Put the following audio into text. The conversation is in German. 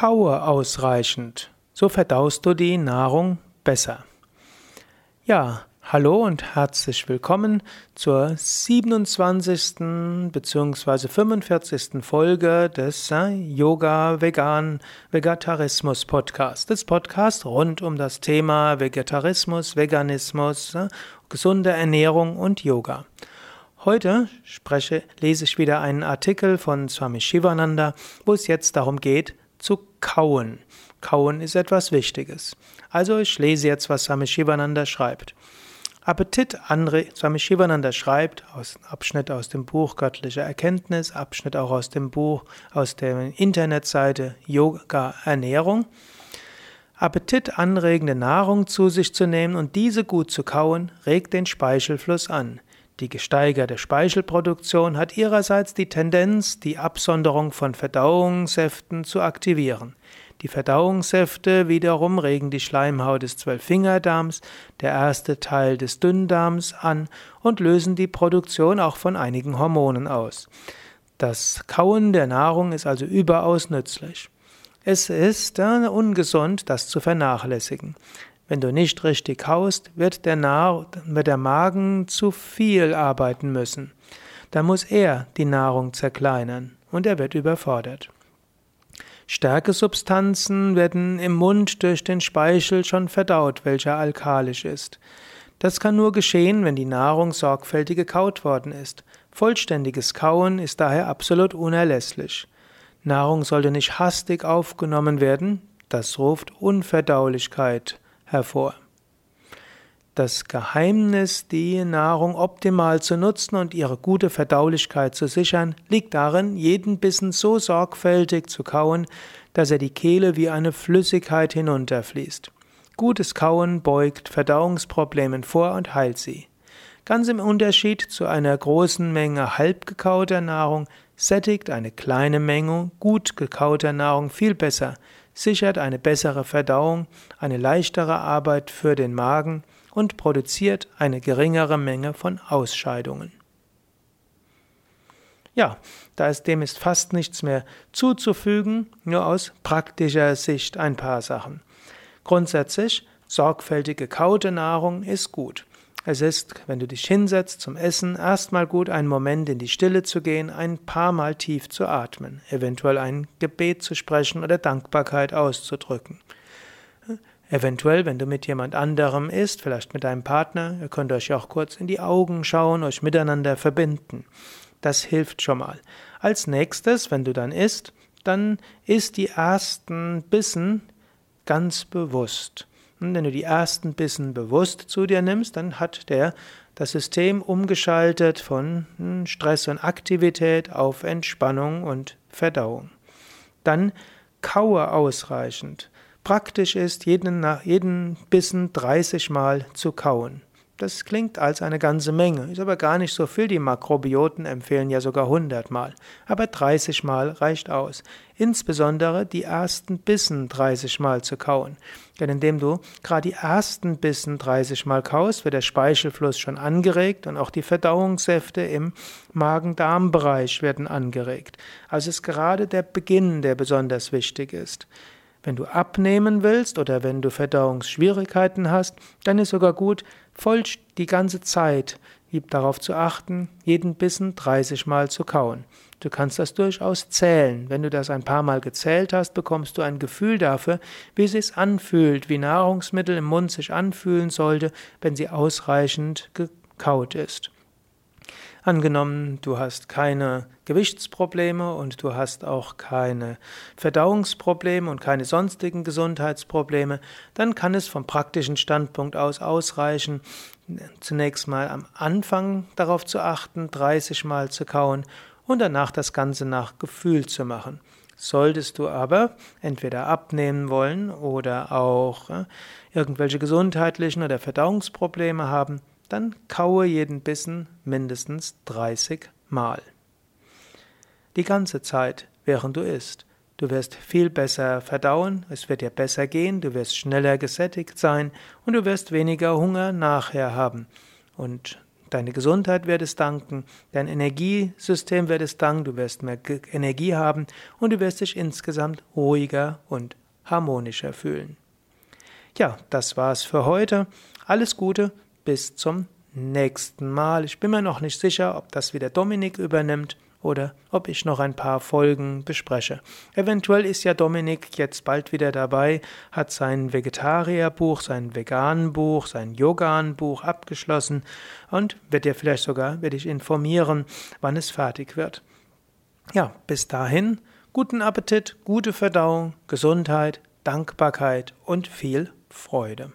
Kaue ausreichend. So verdaust du die Nahrung besser. Ja, hallo und herzlich willkommen zur 27. bzw. 45. Folge des äh, Yoga Vegan Vegetarismus Podcast. Das Podcast rund um das Thema Vegetarismus, Veganismus, äh, gesunde Ernährung und Yoga. Heute spreche, lese ich wieder einen Artikel von Swami Shivananda, wo es jetzt darum geht, kauen. Kauen ist etwas Wichtiges. Also ich lese jetzt, was Swami Shivananda schreibt. Appetit anregt, Swami Shivananda schreibt, aus Abschnitt aus dem Buch Göttliche Erkenntnis, Abschnitt auch aus dem Buch, aus der Internetseite Yoga Ernährung. Appetit anregende Nahrung zu sich zu nehmen und diese gut zu kauen, regt den Speichelfluss an. Die gesteigerte Speichelproduktion hat ihrerseits die Tendenz, die Absonderung von Verdauungssäften zu aktivieren. Die Verdauungssäfte wiederum regen die Schleimhaut des Zwölffingerdarms, der erste Teil des Dünndarms, an und lösen die Produktion auch von einigen Hormonen aus. Das Kauen der Nahrung ist also überaus nützlich. Es ist äh, ungesund, das zu vernachlässigen. Wenn du nicht richtig kaust, wird der, Nahr wird der Magen zu viel arbeiten müssen. Da muss er die Nahrung zerkleinern und er wird überfordert. Stärkesubstanzen werden im Mund durch den Speichel schon verdaut, welcher alkalisch ist. Das kann nur geschehen, wenn die Nahrung sorgfältig gekaut worden ist. Vollständiges Kauen ist daher absolut unerlässlich. Nahrung sollte nicht hastig aufgenommen werden, das ruft Unverdaulichkeit hervor. Das Geheimnis, die Nahrung optimal zu nutzen und ihre gute Verdaulichkeit zu sichern, liegt darin, jeden Bissen so sorgfältig zu kauen, dass er die Kehle wie eine Flüssigkeit hinunterfließt. Gutes Kauen beugt Verdauungsproblemen vor und heilt sie. Ganz im Unterschied zu einer großen Menge halb gekauter Nahrung sättigt eine kleine Menge gut gekauter Nahrung viel besser, sichert eine bessere Verdauung, eine leichtere Arbeit für den Magen und produziert eine geringere Menge von Ausscheidungen. Ja, da ist dem ist fast nichts mehr zuzufügen, nur aus praktischer Sicht ein paar Sachen. Grundsätzlich, sorgfältig gekaute Nahrung ist gut. Es ist, wenn du dich hinsetzt zum Essen, erstmal gut, einen Moment in die Stille zu gehen, ein paar Mal tief zu atmen, eventuell ein Gebet zu sprechen oder Dankbarkeit auszudrücken. Eventuell, wenn du mit jemand anderem isst, vielleicht mit deinem Partner, ihr könnt euch auch kurz in die Augen schauen, euch miteinander verbinden. Das hilft schon mal. Als nächstes, wenn du dann isst, dann isst die ersten Bissen ganz bewusst. Und wenn du die ersten Bissen bewusst zu dir nimmst, dann hat der das System umgeschaltet von hm, Stress und Aktivität auf Entspannung und Verdauung. Dann kaue ausreichend. Praktisch ist, jeden, jeden Bissen 30 Mal zu kauen. Das klingt als eine ganze Menge, ist aber gar nicht so viel. Die Makrobioten empfehlen ja sogar 100 Mal. Aber 30 Mal reicht aus. Insbesondere die ersten Bissen 30 Mal zu kauen. Denn indem du gerade die ersten Bissen 30 Mal kaust, wird der Speichelfluss schon angeregt und auch die Verdauungssäfte im Magen-Darm-Bereich werden angeregt. Also ist gerade der Beginn, der besonders wichtig ist. Wenn du abnehmen willst oder wenn du Verdauungsschwierigkeiten hast, dann ist sogar gut, voll die ganze Zeit darauf zu achten, jeden Bissen 30 Mal zu kauen. Du kannst das durchaus zählen. Wenn du das ein paar Mal gezählt hast, bekommst du ein Gefühl dafür, wie es sich anfühlt, wie Nahrungsmittel im Mund sich anfühlen sollte, wenn sie ausreichend gekaut ist. Angenommen, du hast keine Gewichtsprobleme und du hast auch keine Verdauungsprobleme und keine sonstigen Gesundheitsprobleme, dann kann es vom praktischen Standpunkt aus ausreichen, zunächst mal am Anfang darauf zu achten, 30 Mal zu kauen und danach das Ganze nach Gefühl zu machen. Solltest du aber entweder abnehmen wollen oder auch äh, irgendwelche gesundheitlichen oder Verdauungsprobleme haben, dann kaue jeden Bissen mindestens 30 Mal. Die ganze Zeit, während du isst. Du wirst viel besser verdauen, es wird dir besser gehen, du wirst schneller gesättigt sein und du wirst weniger Hunger nachher haben. Und Deine Gesundheit wird es danken, dein Energiesystem wird es danken, du wirst mehr Energie haben und du wirst dich insgesamt ruhiger und harmonischer fühlen. Ja, das war's für heute. Alles Gute, bis zum nächsten Mal. Ich bin mir noch nicht sicher, ob das wieder Dominik übernimmt oder ob ich noch ein paar Folgen bespreche. Eventuell ist ja Dominik jetzt bald wieder dabei, hat sein Vegetarierbuch, sein Veganbuch, sein Yogan-Buch abgeschlossen und wird dir vielleicht sogar, werde ich informieren, wann es fertig wird. Ja, bis dahin, guten Appetit, gute Verdauung, Gesundheit, Dankbarkeit und viel Freude.